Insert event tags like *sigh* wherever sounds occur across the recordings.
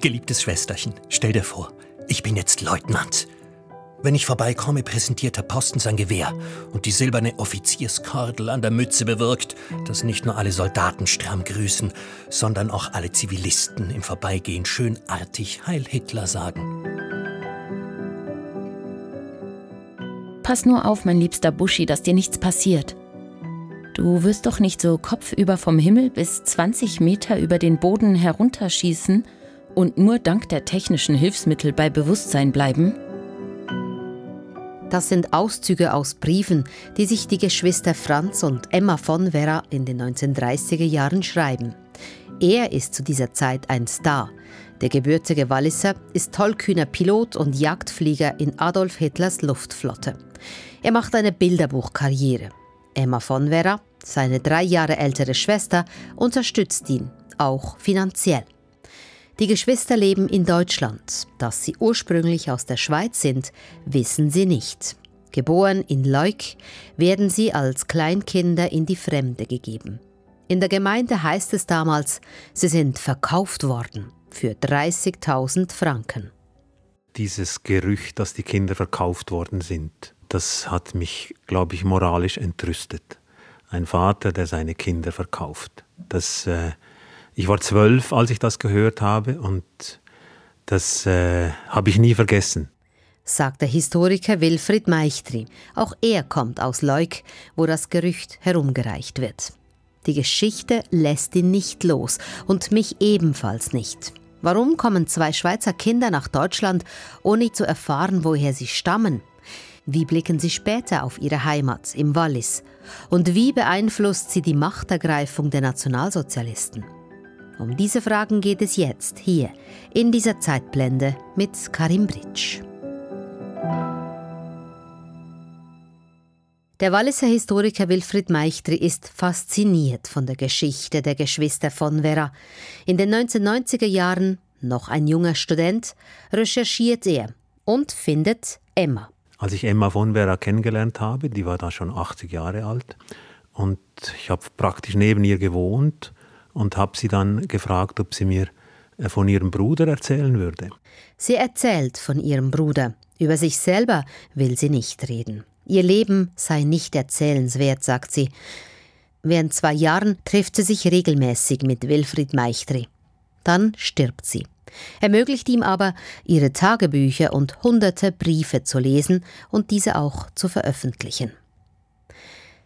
Geliebtes Schwesterchen, stell dir vor, ich bin jetzt Leutnant. Wenn ich vorbeikomme, präsentiert der Posten sein Gewehr und die silberne Offizierskordel an der Mütze bewirkt, dass nicht nur alle Soldaten stramm grüßen, sondern auch alle Zivilisten im Vorbeigehen schönartig Heil Hitler sagen. Pass nur auf, mein liebster Buschi, dass dir nichts passiert. Du wirst doch nicht so kopfüber vom Himmel bis 20 Meter über den Boden herunterschießen und nur dank der technischen Hilfsmittel bei Bewusstsein bleiben? Das sind Auszüge aus Briefen, die sich die Geschwister Franz und Emma von Vera in den 1930er Jahren schreiben. Er ist zu dieser Zeit ein Star. Der gebürtige Walliser ist tollkühner Pilot und Jagdflieger in Adolf Hitlers Luftflotte. Er macht eine Bilderbuchkarriere. Emma von Vera, seine drei Jahre ältere Schwester, unterstützt ihn, auch finanziell. Die Geschwister leben in Deutschland. Dass sie ursprünglich aus der Schweiz sind, wissen sie nicht. Geboren in Leuk, werden sie als Kleinkinder in die Fremde gegeben. In der Gemeinde heißt es damals, sie sind verkauft worden für 30.000 Franken. Dieses Gerücht, dass die Kinder verkauft worden sind, das hat mich, glaube ich, moralisch entrüstet. Ein Vater, der seine Kinder verkauft. Das äh, ich war zwölf, als ich das gehört habe und das äh, habe ich nie vergessen. Sagt der Historiker Wilfried Meichtri. Auch er kommt aus Leuk, wo das Gerücht herumgereicht wird. Die Geschichte lässt ihn nicht los und mich ebenfalls nicht. Warum kommen zwei Schweizer Kinder nach Deutschland, ohne zu erfahren, woher sie stammen? Wie blicken sie später auf ihre Heimat im Wallis? Und wie beeinflusst sie die Machtergreifung der Nationalsozialisten? Um diese Fragen geht es jetzt hier in dieser Zeitblende mit Karim Britsch. Der Walliser Historiker Wilfried Meichtri ist fasziniert von der Geschichte der Geschwister von Vera. In den 1990er Jahren, noch ein junger Student, recherchiert er und findet Emma. Als ich Emma von Vera kennengelernt habe, die war da schon 80 Jahre alt und ich habe praktisch neben ihr gewohnt und habe sie dann gefragt, ob sie mir äh, von ihrem Bruder erzählen würde. Sie erzählt von ihrem Bruder. Über sich selber will sie nicht reden. Ihr Leben sei nicht erzählenswert, sagt sie. Während zwei Jahren trifft sie sich regelmäßig mit Wilfried Meichtri. Dann stirbt sie. Ermöglicht ihm aber, ihre Tagebücher und hunderte Briefe zu lesen und diese auch zu veröffentlichen.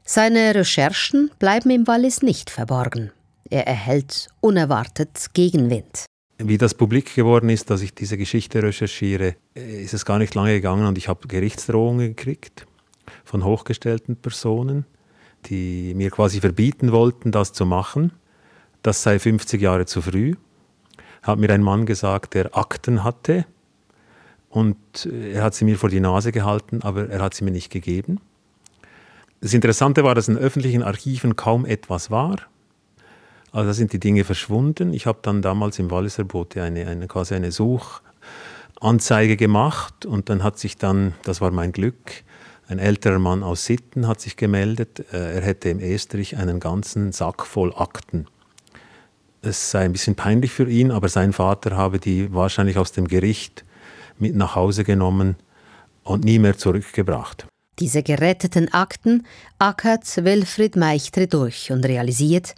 Seine Recherchen bleiben im Wallis nicht verborgen. Er erhält unerwartet Gegenwind. Wie das publik geworden ist, dass ich diese Geschichte recherchiere, ist es gar nicht lange gegangen und ich habe Gerichtsdrohungen gekriegt von hochgestellten Personen, die mir quasi verbieten wollten, das zu machen. Das sei 50 Jahre zu früh. Hat mir ein Mann gesagt, der Akten hatte und er hat sie mir vor die Nase gehalten, aber er hat sie mir nicht gegeben. Das Interessante war, dass in öffentlichen Archiven kaum etwas war. Also da sind die Dinge verschwunden. Ich habe dann damals im Walliser Bote eine, eine, quasi eine Suchanzeige gemacht und dann hat sich dann, das war mein Glück, ein älterer Mann aus Sitten hat sich gemeldet, äh, er hätte im Estrich einen ganzen Sack voll Akten. Es sei ein bisschen peinlich für ihn, aber sein Vater habe die wahrscheinlich aus dem Gericht mit nach Hause genommen und nie mehr zurückgebracht. Diese geretteten Akten ackert Wilfried Meichtre durch und realisiert,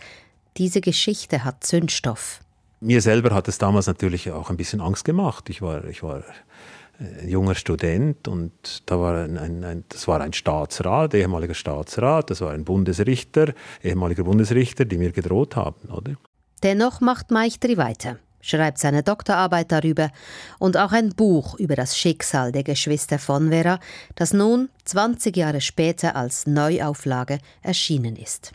diese Geschichte hat Zündstoff. Mir selber hat es damals natürlich auch ein bisschen Angst gemacht. Ich war, ich war ein junger Student und da war ein, ein, ein, das war ein Staatsrat, ehemaliger Staatsrat, das war ein Bundesrichter, ehemaliger Bundesrichter, die mir gedroht haben, oder? Dennoch macht Meichtri weiter, schreibt seine Doktorarbeit darüber und auch ein Buch über das Schicksal der Geschwister von Vera, das nun 20 Jahre später als Neuauflage erschienen ist.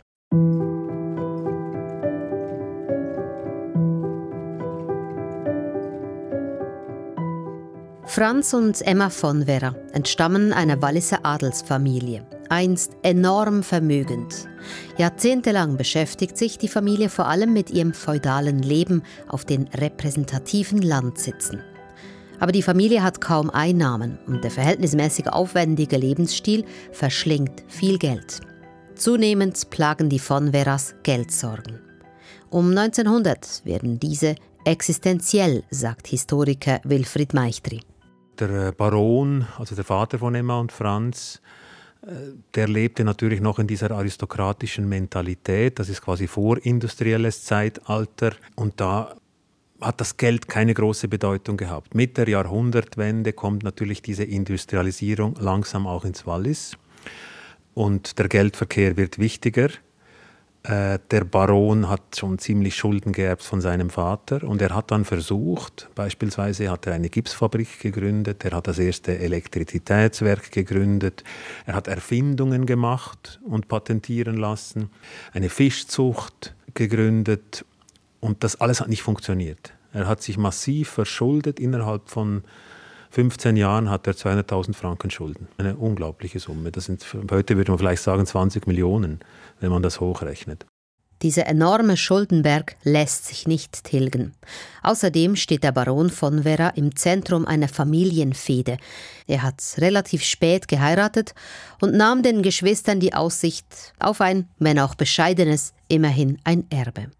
Franz und Emma von Vera entstammen einer Walliser Adelsfamilie, einst enorm vermögend. Jahrzehntelang beschäftigt sich die Familie vor allem mit ihrem feudalen Leben auf den repräsentativen Landsitzen. Aber die Familie hat kaum Einnahmen und der verhältnismäßig aufwendige Lebensstil verschlingt viel Geld. Zunehmend plagen die von Veras Geldsorgen. Um 1900 werden diese existenziell, sagt Historiker Wilfried Meichtri. Der äh, Baron, also der Vater von Emma und Franz, äh, der lebte natürlich noch in dieser aristokratischen Mentalität. Das ist quasi vorindustrielles Zeitalter. Und da hat das Geld keine große Bedeutung gehabt. Mit der Jahrhundertwende kommt natürlich diese Industrialisierung langsam auch ins Wallis. Und der Geldverkehr wird wichtiger. Äh, der Baron hat schon ziemlich Schulden geerbt von seinem Vater und er hat dann versucht, beispielsweise hat er eine Gipsfabrik gegründet, er hat das erste Elektrizitätswerk gegründet, er hat Erfindungen gemacht und patentieren lassen, eine Fischzucht gegründet und das alles hat nicht funktioniert. Er hat sich massiv verschuldet. Innerhalb von 15 Jahren hat er 200.000 Franken Schulden. Eine unglaubliche Summe. Das sind, heute würde man vielleicht sagen 20 Millionen wenn man das hochrechnet. Dieser enorme Schuldenberg lässt sich nicht tilgen. Außerdem steht der Baron von Vera im Zentrum einer Familienfehde. Er hat relativ spät geheiratet und nahm den Geschwistern die Aussicht auf ein, wenn auch bescheidenes, immerhin ein Erbe.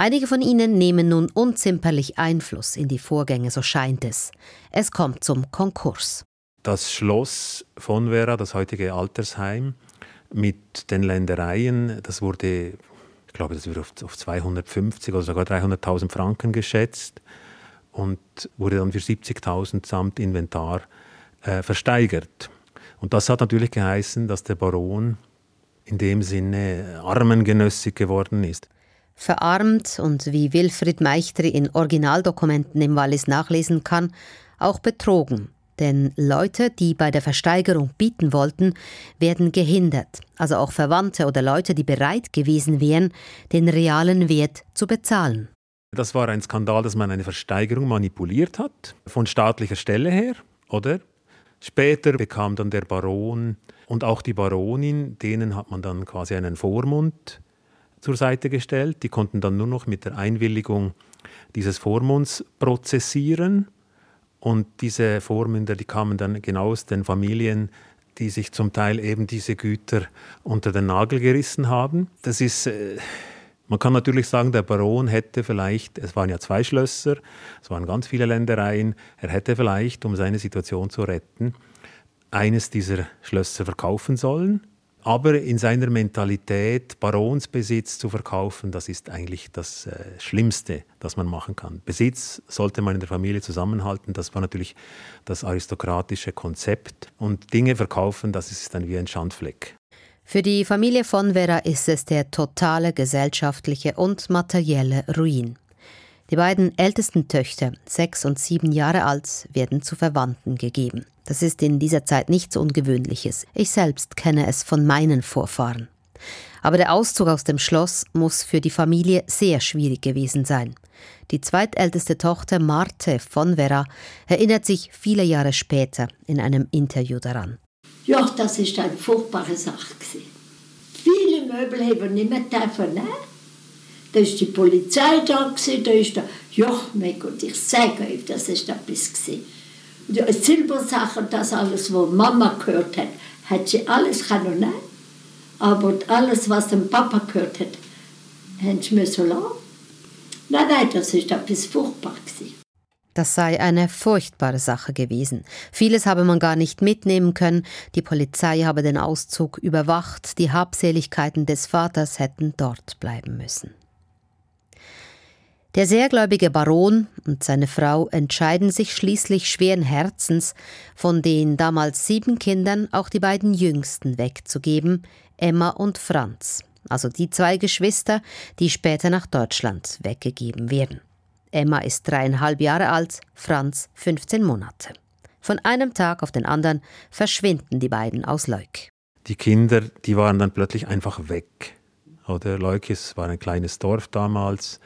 Einige von ihnen nehmen nun unzimperlich Einfluss in die Vorgänge, so scheint es. Es kommt zum Konkurs. Das Schloss von Vera, das heutige Altersheim, mit den Ländereien. Das wurde, ich glaube, das wird auf, 250 oder sogar 300.000 Franken geschätzt und wurde dann für 70.000 samt Inventar äh, versteigert. Und das hat natürlich geheißen, dass der Baron in dem Sinne armengenössig geworden ist. Verarmt und wie Wilfried Meichtri in Originaldokumenten im Wallis nachlesen kann, auch betrogen. Denn Leute, die bei der Versteigerung bieten wollten, werden gehindert, also auch Verwandte oder Leute, die bereit gewesen wären, den realen Wert zu bezahlen. Das war ein Skandal, dass man eine Versteigerung manipuliert hat, von staatlicher Stelle her, oder? Später bekam dann der Baron und auch die Baronin, denen hat man dann quasi einen Vormund zur Seite gestellt. Die konnten dann nur noch mit der Einwilligung dieses Vormunds prozessieren. Und diese Vormünder, die kamen dann genau aus den Familien, die sich zum Teil eben diese Güter unter den Nagel gerissen haben. Das ist, äh, man kann natürlich sagen, der Baron hätte vielleicht, es waren ja zwei Schlösser, es waren ganz viele Ländereien, er hätte vielleicht, um seine Situation zu retten, eines dieser Schlösser verkaufen sollen aber in seiner Mentalität Baronsbesitz zu verkaufen, das ist eigentlich das äh, Schlimmste, das man machen kann. Besitz sollte man in der Familie zusammenhalten, das war natürlich das aristokratische Konzept. Und Dinge verkaufen, das ist dann wie ein Schandfleck. Für die Familie von Vera ist es der totale gesellschaftliche und materielle Ruin. Die beiden ältesten Töchter, sechs und sieben Jahre alt, werden zu Verwandten gegeben. Das ist in dieser Zeit nichts Ungewöhnliches. Ich selbst kenne es von meinen Vorfahren. Aber der Auszug aus dem Schloss muss für die Familie sehr schwierig gewesen sein. Die zweitälteste Tochter Marte von Vera erinnert sich viele Jahre später in einem Interview daran. Ja, das ist eine furchtbare Sache. Viele Möbel haben wir nicht mehr nehmen da ist die Polizei da gewesen, da ist da, ja, mein Gott, ich sage euch, das ist etwas gewesen. Die Silbersachen, das alles, was Mama gehört hat, hat sie alles können nehmen. Aber alles, was dem Papa gehört hat, haben sie müssen lassen. Nein, nein, das ist etwas furchtbar gewesen. Das sei eine furchtbare Sache gewesen. Vieles habe man gar nicht mitnehmen können. Die Polizei habe den Auszug überwacht. Die Habseligkeiten des Vaters hätten dort bleiben müssen. Der sehrgläubige Baron und seine Frau entscheiden sich schließlich schweren Herzens, von den damals sieben Kindern auch die beiden jüngsten wegzugeben, Emma und Franz, also die zwei Geschwister, die später nach Deutschland weggegeben werden. Emma ist dreieinhalb Jahre alt, Franz 15 Monate. Von einem Tag auf den anderen verschwinden die beiden aus Leuk. Die Kinder, die waren dann plötzlich einfach weg. Oder Leukis war ein kleines Dorf damals.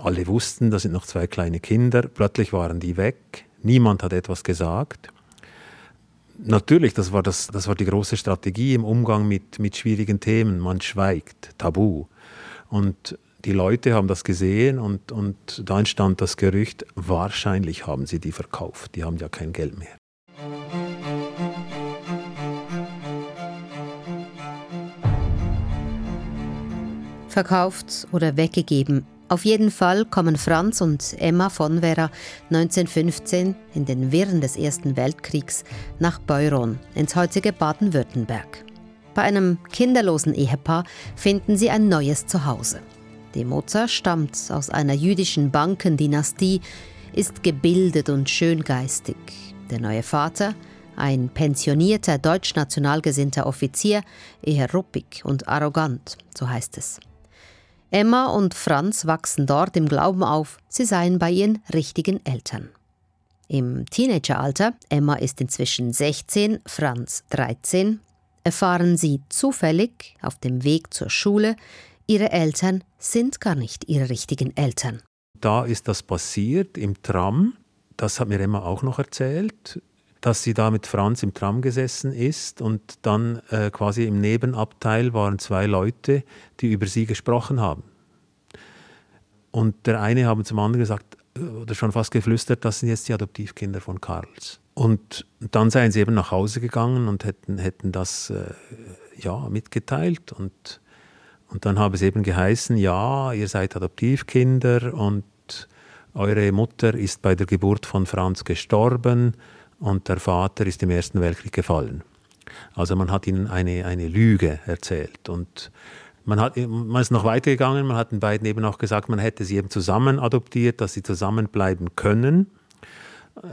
Alle wussten, da sind noch zwei kleine Kinder. Plötzlich waren die weg. Niemand hat etwas gesagt. Natürlich, das war, das, das war die große Strategie im Umgang mit, mit schwierigen Themen. Man schweigt, tabu. Und die Leute haben das gesehen und, und da entstand das Gerücht, wahrscheinlich haben sie die verkauft. Die haben ja kein Geld mehr. Verkauft oder weggegeben, Auf jeden Fall kommen Franz und Emma von Vera 1915 in den Wirren des Ersten Weltkriegs nach Beuron ins heutige Baden-Württemberg. Bei einem kinderlosen Ehepaar finden sie ein neues Zuhause. Die Mutter stammt aus einer jüdischen Bankendynastie, ist gebildet und schöngeistig. Der neue Vater, ein pensionierter deutsch-national gesinnter Offizier, eher ruppig und arrogant, so heißt es. Emma und Franz wachsen dort im Glauben auf, sie seien bei ihren richtigen Eltern. Im Teenageralter, Emma ist inzwischen 16, Franz 13, erfahren sie zufällig auf dem Weg zur Schule, ihre Eltern sind gar nicht ihre richtigen Eltern. Da ist das passiert im Tram, das hat mir Emma auch noch erzählt, dass sie da mit Franz im Tram gesessen ist und dann äh, quasi im Nebenabteil waren zwei Leute, die über sie gesprochen haben. Und der eine haben zum anderen gesagt, äh, oder schon fast geflüstert, das sind jetzt die Adoptivkinder von Karls. Und dann seien sie eben nach Hause gegangen und hätten, hätten das äh, ja, mitgeteilt. Und, und dann habe es eben geheißen, ja, ihr seid Adoptivkinder und eure Mutter ist bei der Geburt von Franz gestorben und der Vater ist im Ersten Weltkrieg gefallen. Also man hat ihnen eine, eine Lüge erzählt und man, hat, man ist noch weitergegangen, man hat den beiden eben auch gesagt, man hätte sie eben zusammen adoptiert, dass sie zusammenbleiben können,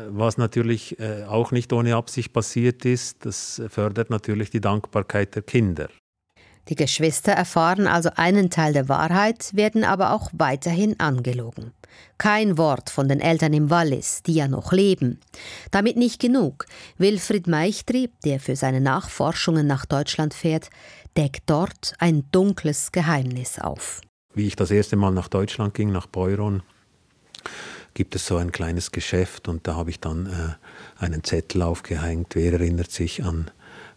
was natürlich äh, auch nicht ohne Absicht passiert ist. Das fördert natürlich die Dankbarkeit der Kinder. Die Geschwister erfahren also einen Teil der Wahrheit, werden aber auch weiterhin angelogen. Kein Wort von den Eltern im Wallis, die ja noch leben. Damit nicht genug. Wilfried Meichtri, der für seine Nachforschungen nach Deutschland fährt, deckt dort ein dunkles Geheimnis auf. Wie ich das erste Mal nach Deutschland ging, nach Beuron, gibt es so ein kleines Geschäft und da habe ich dann äh, einen Zettel aufgehängt, wer erinnert sich an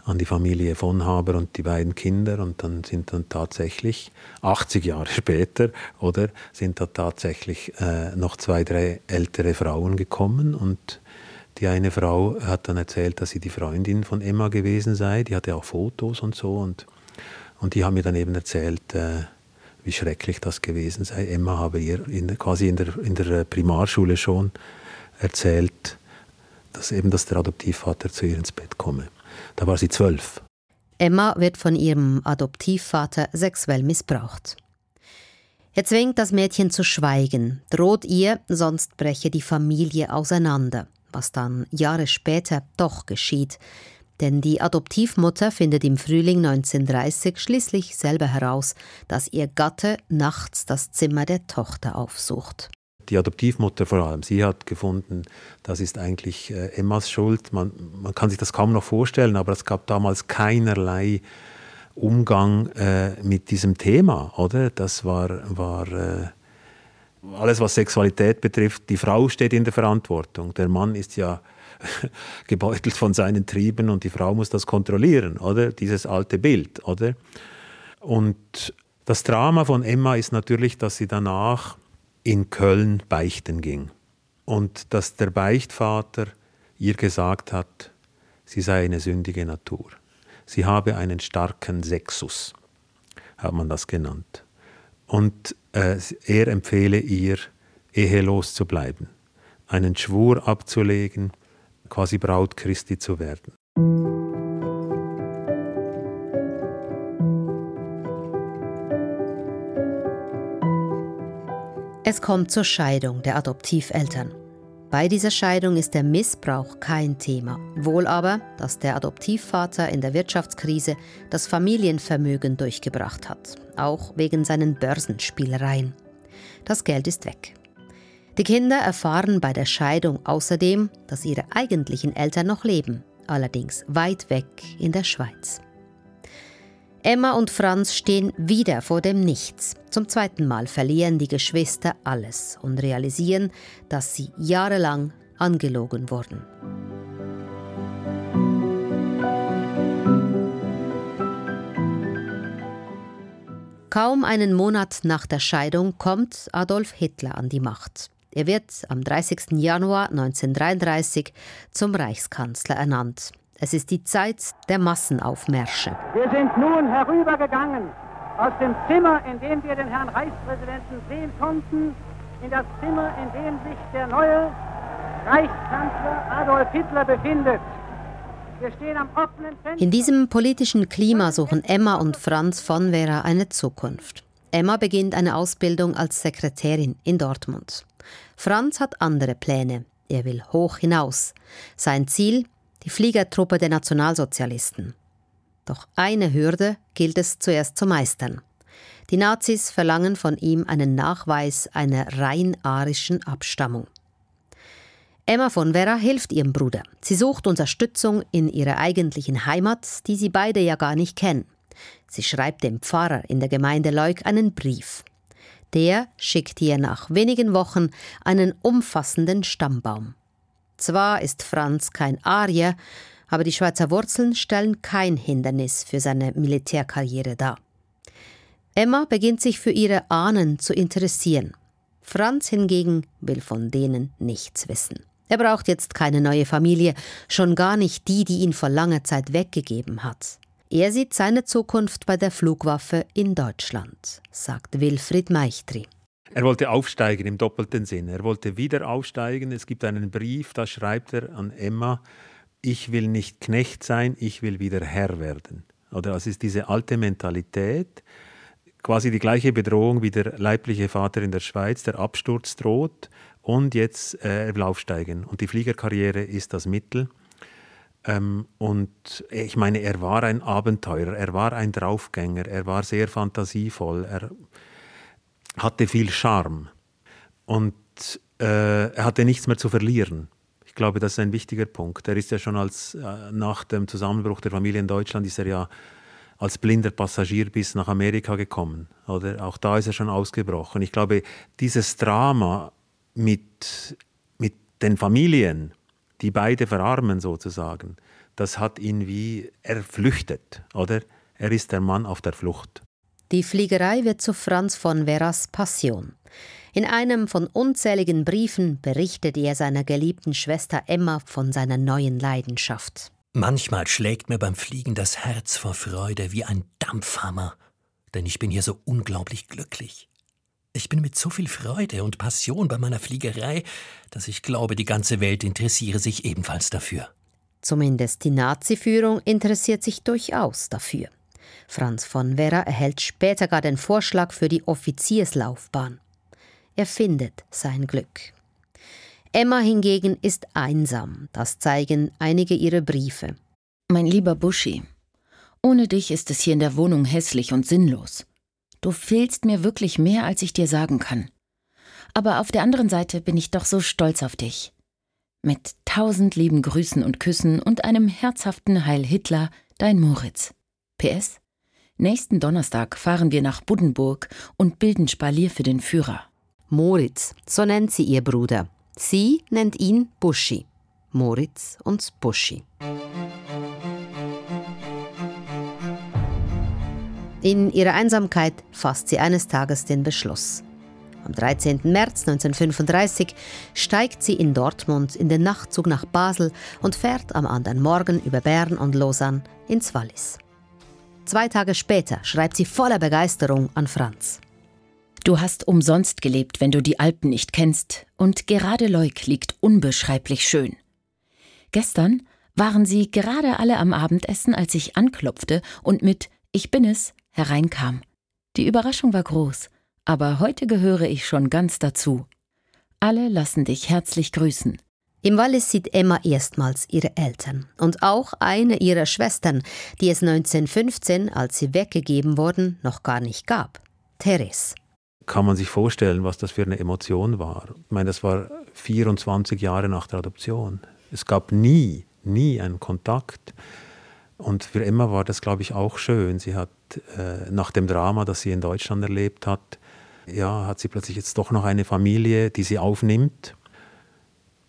an die Familie von Haber und die beiden Kinder und dann sind dann tatsächlich 80 Jahre *laughs* später oder sind da tatsächlich äh, noch zwei, drei ältere Frauen gekommen und die eine Frau hat dann erzählt, dass sie die Freundin von Emma gewesen sei, die hatte auch Fotos und so und, und die haben mir dann eben erzählt, äh, wie schrecklich das gewesen sei. Emma habe ihr in, quasi in der, in der Primarschule schon erzählt, dass eben dass der Adoptivvater zu ihr ins Bett komme. Da war sie zwölf. Emma wird von ihrem Adoptivvater sexuell missbraucht. Er zwingt das Mädchen zu schweigen, droht ihr, sonst breche die Familie auseinander, was dann Jahre später doch geschieht. Denn die Adoptivmutter findet im Frühling 1930 schließlich selber heraus, dass ihr Gatte nachts das Zimmer der Tochter aufsucht die Adoptivmutter vor allem, sie hat gefunden, das ist eigentlich äh, Emmas Schuld. Man, man kann sich das kaum noch vorstellen, aber es gab damals keinerlei Umgang äh, mit diesem Thema, oder? Das war, war äh, alles, was Sexualität betrifft. Die Frau steht in der Verantwortung. Der Mann ist ja *laughs* gebeutelt von seinen Trieben und die Frau muss das kontrollieren, oder? Dieses alte Bild, oder? Und das Drama von Emma ist natürlich, dass sie danach in Köln beichten ging und dass der Beichtvater ihr gesagt hat, sie sei eine sündige Natur. Sie habe einen starken Sexus, hat man das genannt. Und äh, er empfehle ihr, ehelos zu bleiben, einen Schwur abzulegen, quasi Braut Christi zu werden. Es kommt zur Scheidung der Adoptiveltern. Bei dieser Scheidung ist der Missbrauch kein Thema, wohl aber, dass der Adoptivvater in der Wirtschaftskrise das Familienvermögen durchgebracht hat, auch wegen seinen Börsenspielereien. Das Geld ist weg. Die Kinder erfahren bei der Scheidung außerdem, dass ihre eigentlichen Eltern noch leben, allerdings weit weg in der Schweiz. Emma und Franz stehen wieder vor dem Nichts. Zum zweiten Mal verlieren die Geschwister alles und realisieren, dass sie jahrelang angelogen wurden. Kaum einen Monat nach der Scheidung kommt Adolf Hitler an die Macht. Er wird am 30. Januar 1933 zum Reichskanzler ernannt. Es ist die Zeit der Massenaufmärsche. Wir sind nun herübergegangen aus dem Zimmer, in dem wir den Herrn Reichspräsidenten sehen konnten, in das Zimmer, in dem sich der neue Reichskanzler Adolf Hitler befindet. Wir stehen am offenen Fenster. In diesem politischen Klima suchen Emma und Franz von Vera eine Zukunft. Emma beginnt eine Ausbildung als Sekretärin in Dortmund. Franz hat andere Pläne. Er will hoch hinaus. Sein Ziel? Die Fliegertruppe der Nationalsozialisten. Doch eine Hürde gilt es zuerst zu meistern. Die Nazis verlangen von ihm einen Nachweis einer rein arischen Abstammung. Emma von Vera hilft ihrem Bruder. Sie sucht Unterstützung in ihrer eigentlichen Heimat, die sie beide ja gar nicht kennen. Sie schreibt dem Pfarrer in der Gemeinde Leuk einen Brief. Der schickt ihr nach wenigen Wochen einen umfassenden Stammbaum. Zwar ist Franz kein Arier, aber die Schweizer Wurzeln stellen kein Hindernis für seine Militärkarriere dar. Emma beginnt sich für ihre Ahnen zu interessieren. Franz hingegen will von denen nichts wissen. Er braucht jetzt keine neue Familie, schon gar nicht die, die ihn vor langer Zeit weggegeben hat. Er sieht seine Zukunft bei der Flugwaffe in Deutschland, sagt Wilfried Meichtri. Er wollte aufsteigen im doppelten Sinn. Er wollte wieder aufsteigen. Es gibt einen Brief, da schreibt er an Emma, ich will nicht Knecht sein, ich will wieder Herr werden. Oder es ist diese alte Mentalität, quasi die gleiche Bedrohung wie der leibliche Vater in der Schweiz, der Absturz droht und jetzt äh, er will aufsteigen. Und die Fliegerkarriere ist das Mittel. Ähm, und ich meine, er war ein Abenteurer, er war ein Draufgänger, er war sehr fantasievoll, er hatte viel Charme und äh, er hatte nichts mehr zu verlieren glaube, das ist ein wichtiger Punkt. Er ist ja schon als äh, nach dem Zusammenbruch der Familie in Deutschland ist er ja als blinder Passagier bis nach Amerika gekommen. Oder auch da ist er schon ausgebrochen. Ich glaube, dieses Drama mit, mit den Familien, die beide verarmen sozusagen, das hat ihn wie erflüchtet, oder? Er ist der Mann auf der Flucht. Die Fliegerei wird zu Franz von Veras Passion. In einem von unzähligen Briefen berichtet er seiner geliebten Schwester Emma von seiner neuen Leidenschaft. Manchmal schlägt mir beim Fliegen das Herz vor Freude wie ein Dampfhammer, denn ich bin hier so unglaublich glücklich. Ich bin mit so viel Freude und Passion bei meiner Fliegerei, dass ich glaube, die ganze Welt interessiere sich ebenfalls dafür. Zumindest die Nazi-Führung interessiert sich durchaus dafür. Franz von Werra erhält später gar den Vorschlag für die Offizierslaufbahn. Er findet sein Glück. Emma hingegen ist einsam, das zeigen einige ihrer Briefe. Mein lieber Buschi, ohne dich ist es hier in der Wohnung hässlich und sinnlos. Du fehlst mir wirklich mehr, als ich dir sagen kann. Aber auf der anderen Seite bin ich doch so stolz auf dich. Mit tausend lieben Grüßen und Küssen und einem herzhaften Heil Hitler, dein Moritz. PS Nächsten Donnerstag fahren wir nach Buddenburg und bilden Spalier für den Führer. Moritz, so nennt sie ihr Bruder. Sie nennt ihn Buschi. Moritz und Buschi. In ihrer Einsamkeit fasst sie eines Tages den Beschluss. Am 13. März 1935 steigt sie in Dortmund in den Nachtzug nach Basel und fährt am anderen Morgen über Bern und Lausanne ins Wallis. Zwei Tage später schreibt sie voller Begeisterung an Franz. Du hast umsonst gelebt, wenn du die Alpen nicht kennst, und gerade Leuk liegt unbeschreiblich schön. Gestern waren sie gerade alle am Abendessen, als ich anklopfte und mit Ich bin es hereinkam. Die Überraschung war groß, aber heute gehöre ich schon ganz dazu. Alle lassen dich herzlich grüßen. Im Wallis sieht Emma erstmals ihre Eltern und auch eine ihrer Schwestern, die es 1915, als sie weggegeben wurden, noch gar nicht gab. Therese. Kann man sich vorstellen, was das für eine Emotion war? Ich meine, das war 24 Jahre nach der Adoption. Es gab nie, nie einen Kontakt. Und für Emma war das, glaube ich, auch schön. Sie hat äh, nach dem Drama, das sie in Deutschland erlebt hat, ja, hat sie plötzlich jetzt doch noch eine Familie, die sie aufnimmt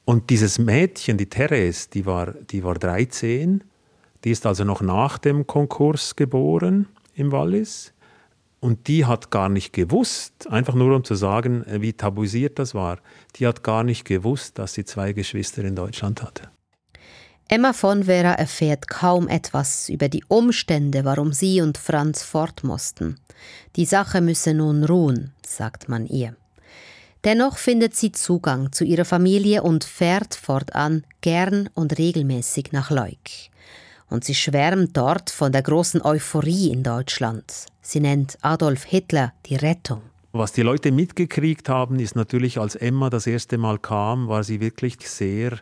und dieses Mädchen, die Therese, die war, die war 13, die ist also noch nach dem Konkurs geboren im Wallis. Und die hat gar nicht gewusst, einfach nur um zu sagen, äh, wie tabuisiert das war, die hat gar nicht gewusst, dass sie zwei Geschwister in Deutschland hatte. Emma von Vera erfährt kaum etwas über die Umstände, warum sie und Franz fort mussten. Die Sache müsse nun ruhen, sagt man ihr. Dennoch findet sie Zugang zu ihrer Familie und fährt fortan gern und regelmäßig nach Leuk. Und sie schwärmt dort von der großen Euphorie in Deutschland. Sie nennt Adolf Hitler die Rettung. Was die Leute mitgekriegt haben, ist natürlich, als Emma das erste Mal kam, war sie wirklich sehr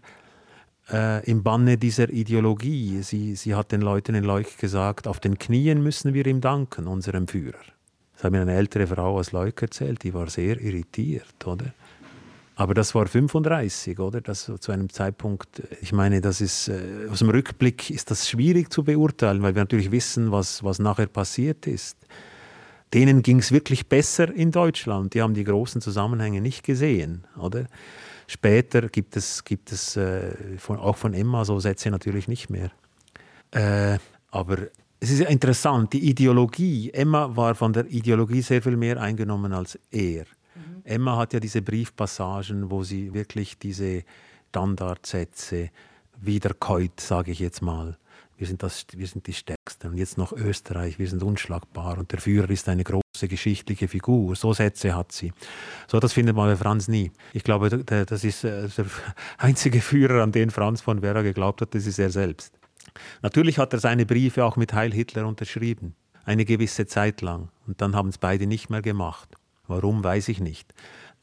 äh, im Banne dieser Ideologie. Sie, sie hat den Leuten in Leuk gesagt, auf den Knien müssen wir ihm danken, unserem Führer. Das hat mir eine ältere Frau aus Leuk erzählt, die war sehr irritiert, oder? Aber das war 35, oder? Das zu einem Zeitpunkt, ich meine, das ist, äh, aus dem Rückblick ist das schwierig zu beurteilen, weil wir natürlich wissen, was, was nachher passiert ist. Denen ging es wirklich besser in Deutschland. Die haben die großen Zusammenhänge nicht gesehen, oder? Später gibt es, gibt es äh, von, auch von Emma so Sätze natürlich nicht mehr. Äh, aber es ist interessant, die Ideologie, Emma war von der Ideologie sehr viel mehr eingenommen als er. Mhm. Emma hat ja diese Briefpassagen, wo sie wirklich diese Standardsätze wiederkäut, sage ich jetzt mal. Wir sind, das, wir sind die Stärksten. Und jetzt noch Österreich, wir sind unschlagbar. Und der Führer ist eine große geschichtliche Figur. So Sätze hat sie. So, das findet man bei Franz nie. Ich glaube, das ist äh, der *laughs* einzige Führer, an den Franz von Vera geglaubt hat, das ist er selbst. Natürlich hat er seine Briefe auch mit Heil Hitler unterschrieben. Eine gewisse Zeit lang. Und dann haben es beide nicht mehr gemacht. Warum, weiß ich nicht.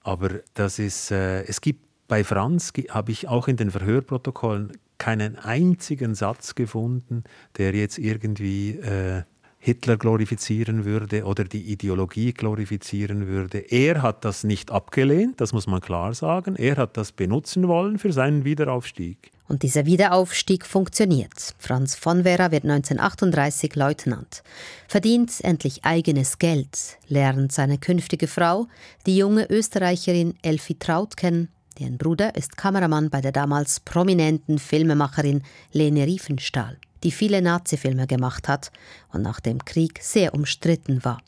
Aber das ist, äh, es gibt bei Franz, habe ich auch in den Verhörprotokollen keinen einzigen Satz gefunden, der jetzt irgendwie äh, Hitler glorifizieren würde oder die Ideologie glorifizieren würde. Er hat das nicht abgelehnt, das muss man klar sagen. Er hat das benutzen wollen für seinen Wiederaufstieg. Und dieser Wiederaufstieg funktioniert. Franz von Vera wird 1938 Leutnant, verdient endlich eigenes Geld, lernt seine künftige Frau, die junge Österreicherin Elfi Traut kennen. Deren Bruder ist Kameramann bei der damals prominenten Filmemacherin Lene Riefenstahl die viele Nazifilme gemacht hat und nach dem Krieg sehr umstritten war.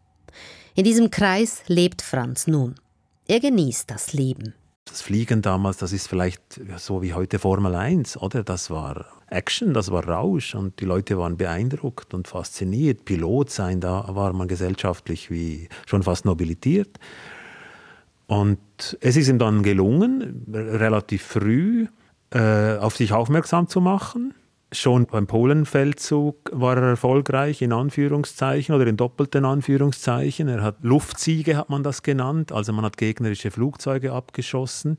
In diesem Kreis lebt Franz nun. Er genießt das Leben. Das Fliegen damals, das ist vielleicht so wie heute Formel 1, oder? Das war Action, das war Rausch und die Leute waren beeindruckt und fasziniert. Pilot sein, da war man gesellschaftlich wie schon fast nobilitiert. Und es ist ihm dann gelungen, relativ früh äh, auf sich aufmerksam zu machen. Schon beim Polenfeldzug war er erfolgreich, in Anführungszeichen oder in doppelten Anführungszeichen. Er hat Luftsiege, hat man das genannt. Also man hat gegnerische Flugzeuge abgeschossen,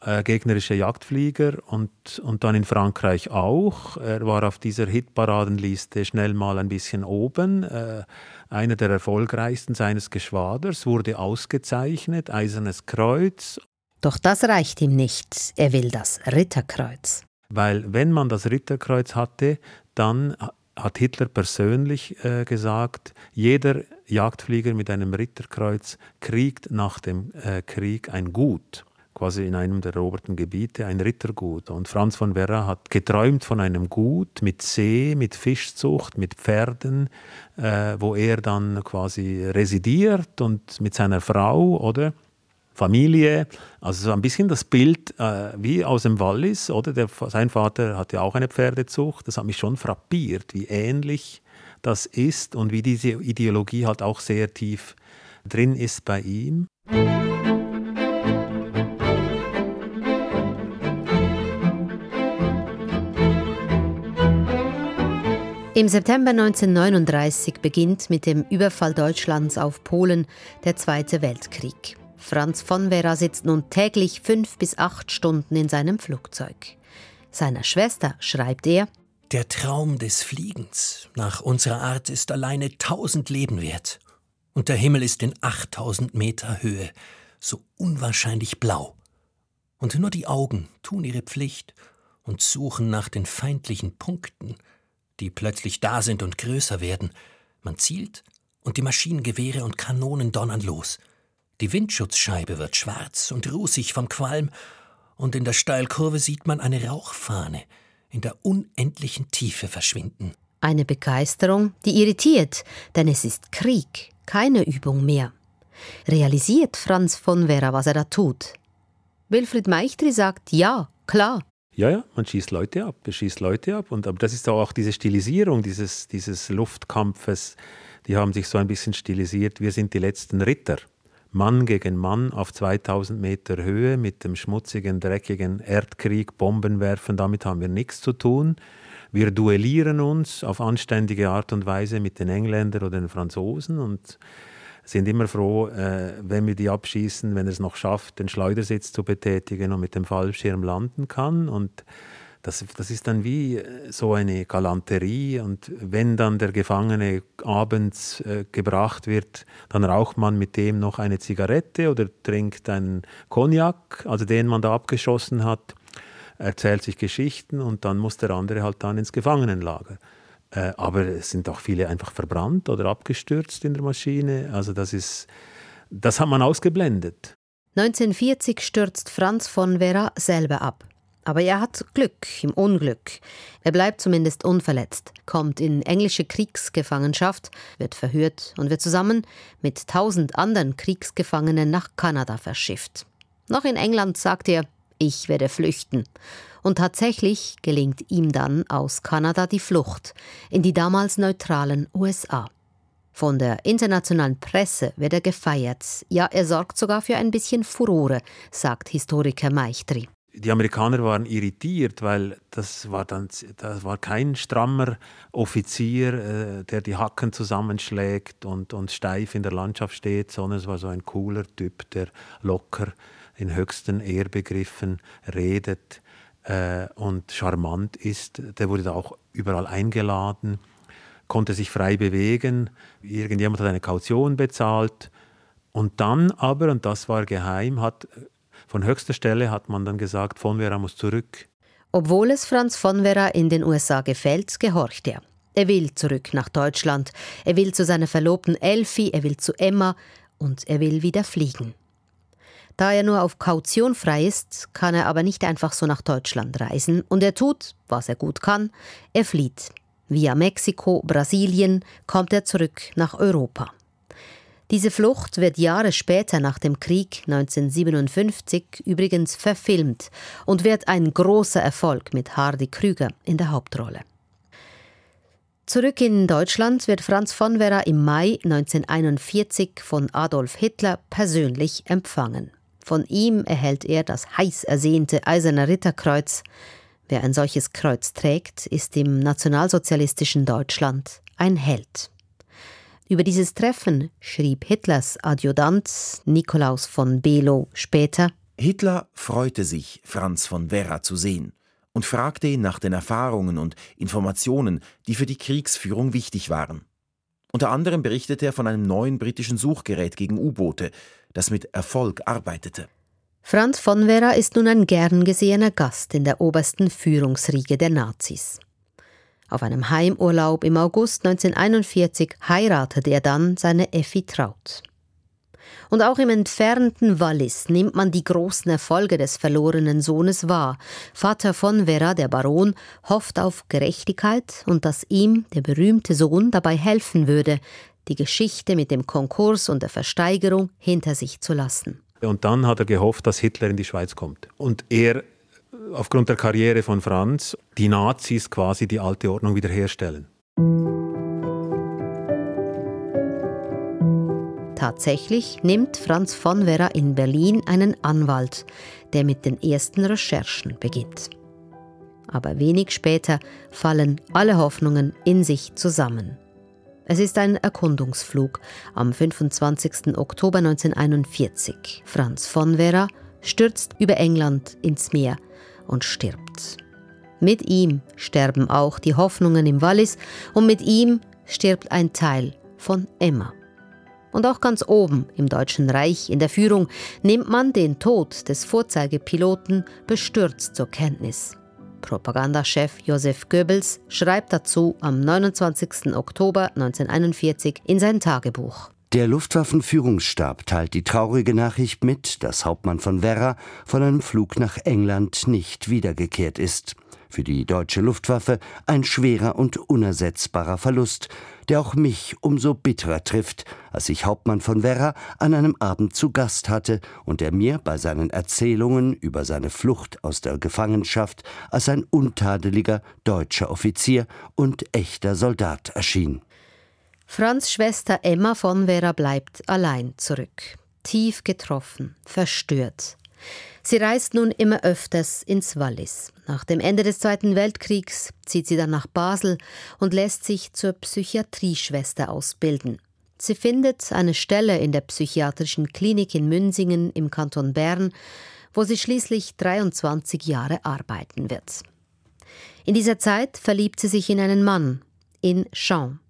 äh, gegnerische Jagdflieger und, und dann in Frankreich auch. Er war auf dieser Hitparadenliste schnell mal ein bisschen oben. Äh, einer der erfolgreichsten seines Geschwaders wurde ausgezeichnet, Eisernes Kreuz. Doch das reicht ihm nicht. Er will das Ritterkreuz. Weil wenn man das Ritterkreuz hatte, dann hat Hitler persönlich äh, gesagt, jeder Jagdflieger mit einem Ritterkreuz kriegt nach dem äh, Krieg ein Gut, quasi in einem der eroberten Gebiete, ein Rittergut. Und Franz von Werra hat geträumt von einem Gut mit See, mit Fischzucht, mit Pferden, äh, wo er dann quasi residiert und mit seiner Frau, oder? Familie, also so ein bisschen das Bild äh, wie aus dem Wallis, oder? Der, sein Vater hatte auch eine Pferdezucht. Das hat mich schon frappiert, wie ähnlich das ist und wie diese Ideologie halt auch sehr tief drin ist bei ihm. Im September 1939 beginnt mit dem Überfall Deutschlands auf Polen der Zweite Weltkrieg. Franz von Vera sitzt nun täglich fünf bis acht Stunden in seinem Flugzeug. Seiner Schwester schreibt er, Der Traum des Fliegens nach unserer Art ist alleine tausend Leben wert. Und der Himmel ist in achttausend Meter Höhe, so unwahrscheinlich blau. Und nur die Augen tun ihre Pflicht und suchen nach den feindlichen Punkten, die plötzlich da sind und größer werden. Man zielt und die Maschinengewehre und Kanonen donnern los – die Windschutzscheibe wird schwarz und rußig vom Qualm, und in der Steilkurve sieht man eine Rauchfahne in der unendlichen Tiefe verschwinden. Eine Begeisterung, die irritiert, denn es ist Krieg, keine Übung mehr. Realisiert Franz von Vera, was er da tut? Wilfried Meichtri sagt ja, klar. Ja, ja, man schießt Leute ab, beschießt Leute ab. Und, aber das ist auch diese Stilisierung dieses, dieses Luftkampfes, die haben sich so ein bisschen stilisiert. Wir sind die letzten Ritter. Mann gegen Mann auf 2000 Meter Höhe mit dem schmutzigen, dreckigen Erdkrieg, Bomben werfen, damit haben wir nichts zu tun. Wir duellieren uns auf anständige Art und Weise mit den Engländern oder den Franzosen und sind immer froh, äh, wenn wir die abschießen, wenn es noch schafft, den Schleudersitz zu betätigen und mit dem Fallschirm landen kann. Und das, das ist dann wie äh, so eine Galanterie. Und wenn dann der Gefangene abends äh, gebracht wird, dann raucht man mit dem noch eine Zigarette oder trinkt einen Cognac, also den man da abgeschossen hat, erzählt sich Geschichten und dann muss der andere halt dann ins Gefangenenlager. Äh, aber es sind auch viele einfach verbrannt oder abgestürzt in der Maschine. Also das ist, das hat man ausgeblendet. 1940 stürzt Franz von Vera selber ab. Aber er hat Glück im Unglück. Er bleibt zumindest unverletzt, kommt in englische Kriegsgefangenschaft, wird verhört und wird zusammen mit tausend anderen Kriegsgefangenen nach Kanada verschifft. Noch in England sagt er, ich werde flüchten. Und tatsächlich gelingt ihm dann aus Kanada die Flucht in die damals neutralen USA. Von der internationalen Presse wird er gefeiert. Ja, er sorgt sogar für ein bisschen Furore, sagt Historiker Meichtri. Die Amerikaner waren irritiert, weil das war dann das war kein strammer Offizier, äh, der die Hacken zusammenschlägt und, und steif in der Landschaft steht, sondern es war so ein cooler Typ, der locker in höchsten Ehrbegriffen redet äh, und charmant ist. Der wurde da auch überall eingeladen, konnte sich frei bewegen. Irgendjemand hat eine Kaution bezahlt. Und dann aber, und das war geheim, hat von höchster Stelle hat man dann gesagt, von Vera muss zurück. Obwohl es Franz von Vera in den USA gefällt, gehorcht er. Er will zurück nach Deutschland. Er will zu seiner Verlobten Elfie, er will zu Emma und er will wieder fliegen. Da er nur auf Kaution frei ist, kann er aber nicht einfach so nach Deutschland reisen und er tut, was er gut kann, er flieht. Via Mexiko, Brasilien kommt er zurück nach Europa. Diese Flucht wird Jahre später nach dem Krieg 1957 übrigens verfilmt und wird ein großer Erfolg mit Hardy Krüger in der Hauptrolle. Zurück in Deutschland wird Franz von Vera im Mai 1941 von Adolf Hitler persönlich empfangen. Von ihm erhält er das heiß ersehnte Eiserne Ritterkreuz. Wer ein solches Kreuz trägt, ist im nationalsozialistischen Deutschland ein Held. Über dieses Treffen schrieb Hitlers Adjutant Nikolaus von Below später Hitler freute sich, Franz von Werra zu sehen und fragte ihn nach den Erfahrungen und Informationen, die für die Kriegsführung wichtig waren. Unter anderem berichtete er von einem neuen britischen Suchgerät gegen U-Boote, das mit Erfolg arbeitete. Franz von Vera ist nun ein gern gesehener Gast in der obersten Führungsriege der Nazis. Auf einem Heimurlaub im August 1941 heiratet er dann seine Effi Traut. Und auch im entfernten Wallis nimmt man die großen Erfolge des verlorenen Sohnes wahr. Vater von Vera, der Baron, hofft auf Gerechtigkeit und dass ihm der berühmte Sohn dabei helfen würde, die Geschichte mit dem Konkurs und der Versteigerung hinter sich zu lassen. Und dann hat er gehofft, dass Hitler in die Schweiz kommt. Und er, aufgrund der Karriere von Franz, die Nazis quasi die alte Ordnung wiederherstellen. Tatsächlich nimmt Franz von Werra in Berlin einen Anwalt, der mit den ersten Recherchen beginnt. Aber wenig später fallen alle Hoffnungen in sich zusammen. Es ist ein Erkundungsflug am 25. Oktober 1941. Franz von Werra stürzt über England ins Meer und stirbt. Mit ihm sterben auch die Hoffnungen im Wallis und mit ihm stirbt ein Teil von Emma. Und auch ganz oben im Deutschen Reich in der Führung nimmt man den Tod des Vorzeigepiloten bestürzt zur Kenntnis. Propagandachef Josef Goebbels schreibt dazu am 29. Oktober 1941 in sein Tagebuch. Der Luftwaffenführungsstab teilt die traurige Nachricht mit, dass Hauptmann von Werra von einem Flug nach England nicht wiedergekehrt ist. Für die deutsche Luftwaffe ein schwerer und unersetzbarer Verlust, der auch mich umso bitterer trifft, als ich Hauptmann von Werra an einem Abend zu Gast hatte und er mir bei seinen Erzählungen über seine Flucht aus der Gefangenschaft als ein untadeliger deutscher Offizier und echter Soldat erschien. Franz Schwester Emma von Werra bleibt allein zurück, tief getroffen, verstört. Sie reist nun immer öfters ins Wallis. Nach dem Ende des Zweiten Weltkriegs zieht sie dann nach Basel und lässt sich zur Psychiatrieschwester ausbilden. Sie findet eine Stelle in der psychiatrischen Klinik in Münsingen im Kanton Bern, wo sie schließlich 23 Jahre arbeiten wird. In dieser Zeit verliebt sie sich in einen Mann, in Jean.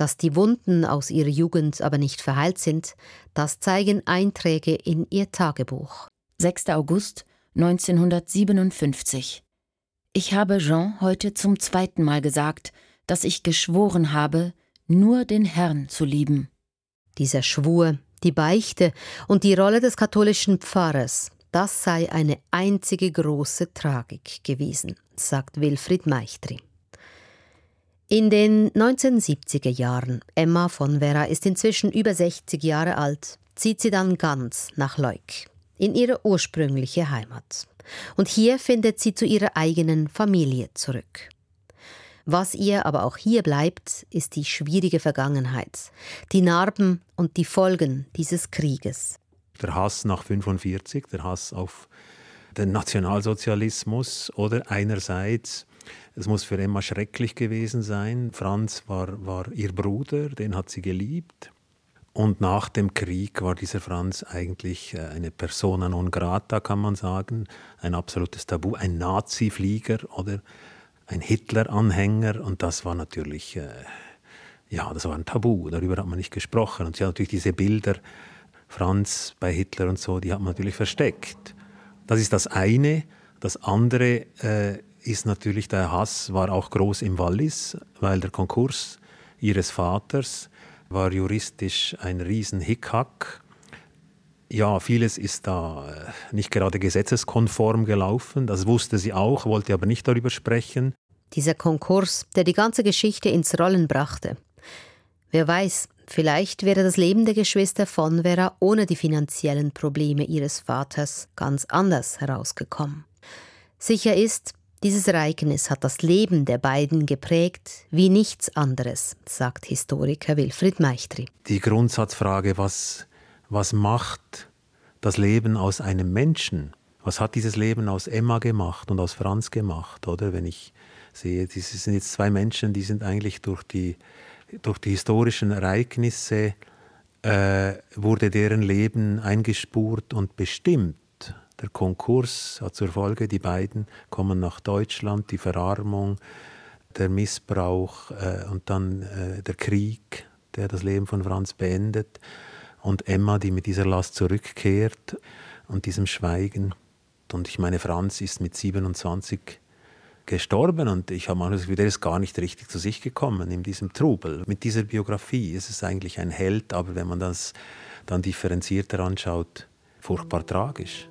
Dass die Wunden aus ihrer Jugend aber nicht verheilt sind, das zeigen Einträge in ihr Tagebuch. 6. August 1957. Ich habe Jean heute zum zweiten Mal gesagt, dass ich geschworen habe, nur den Herrn zu lieben. Dieser Schwur, die Beichte und die Rolle des katholischen Pfarrers, das sei eine einzige große Tragik gewesen, sagt Wilfried Meichtri. In den 1970er Jahren, Emma von Vera ist inzwischen über 60 Jahre alt, zieht sie dann ganz nach Leuk in ihre ursprüngliche Heimat. Und hier findet sie zu ihrer eigenen Familie zurück. Was ihr aber auch hier bleibt, ist die schwierige Vergangenheit, die Narben und die Folgen dieses Krieges. Der Hass nach 45, der Hass auf den Nationalsozialismus oder einerseits, es muss für Emma schrecklich gewesen sein, Franz war, war ihr Bruder, den hat sie geliebt. Und nach dem Krieg war dieser Franz eigentlich äh, eine persona non grata, kann man sagen, ein absolutes Tabu, ein Nazi-Flieger oder ein Hitler-Anhänger. Und das war natürlich, äh, ja, das war ein Tabu, darüber hat man nicht gesprochen. Und sie hat natürlich diese Bilder, Franz bei Hitler und so, die hat man natürlich versteckt. Das ist das eine. Das andere äh, ist natürlich, der Hass war auch groß im Wallis, weil der Konkurs ihres Vaters war juristisch ein riesen Hickhack. Ja, vieles ist da äh, nicht gerade gesetzeskonform gelaufen. Das wusste sie auch, wollte aber nicht darüber sprechen. Dieser Konkurs, der die ganze Geschichte ins Rollen brachte. Wer weiß, vielleicht wäre das Leben der Geschwister von Vera ohne die finanziellen Probleme ihres Vaters ganz anders herausgekommen. Sicher ist, dieses Ereignis hat das Leben der beiden geprägt wie nichts anderes, sagt Historiker Wilfried Meichtri. Die Grundsatzfrage, was, was macht das Leben aus einem Menschen? Was hat dieses Leben aus Emma gemacht und aus Franz gemacht? Oder wenn ich sehe, diese sind jetzt zwei Menschen, die sind eigentlich durch die, durch die historischen Ereignisse äh, wurde deren Leben eingespurt und bestimmt. Der Konkurs hat zur Folge, die beiden kommen nach Deutschland, die Verarmung, der Missbrauch äh, und dann äh, der Krieg, der das Leben von Franz beendet und Emma, die mit dieser Last zurückkehrt und diesem Schweigen. Und ich meine, Franz ist mit 27 gestorben und ich habe mal das Gefühl, der ist gar nicht richtig zu sich gekommen in diesem Trubel. Mit dieser Biografie ist es eigentlich ein Held, aber wenn man das dann differenzierter anschaut, furchtbar tragisch.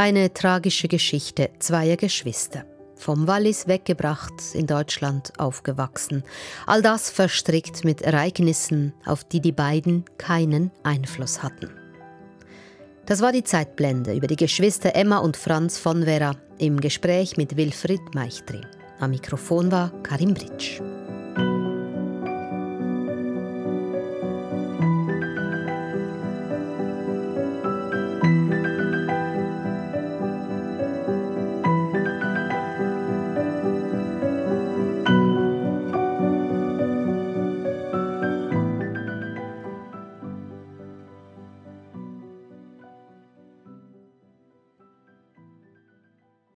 Eine tragische Geschichte zweier Geschwister. Vom Wallis weggebracht, in Deutschland aufgewachsen. All das verstrickt mit Ereignissen, auf die die beiden keinen Einfluss hatten. Das war die Zeitblende über die Geschwister Emma und Franz von Vera im Gespräch mit Wilfried Meichtri. Am Mikrofon war Karim Britsch.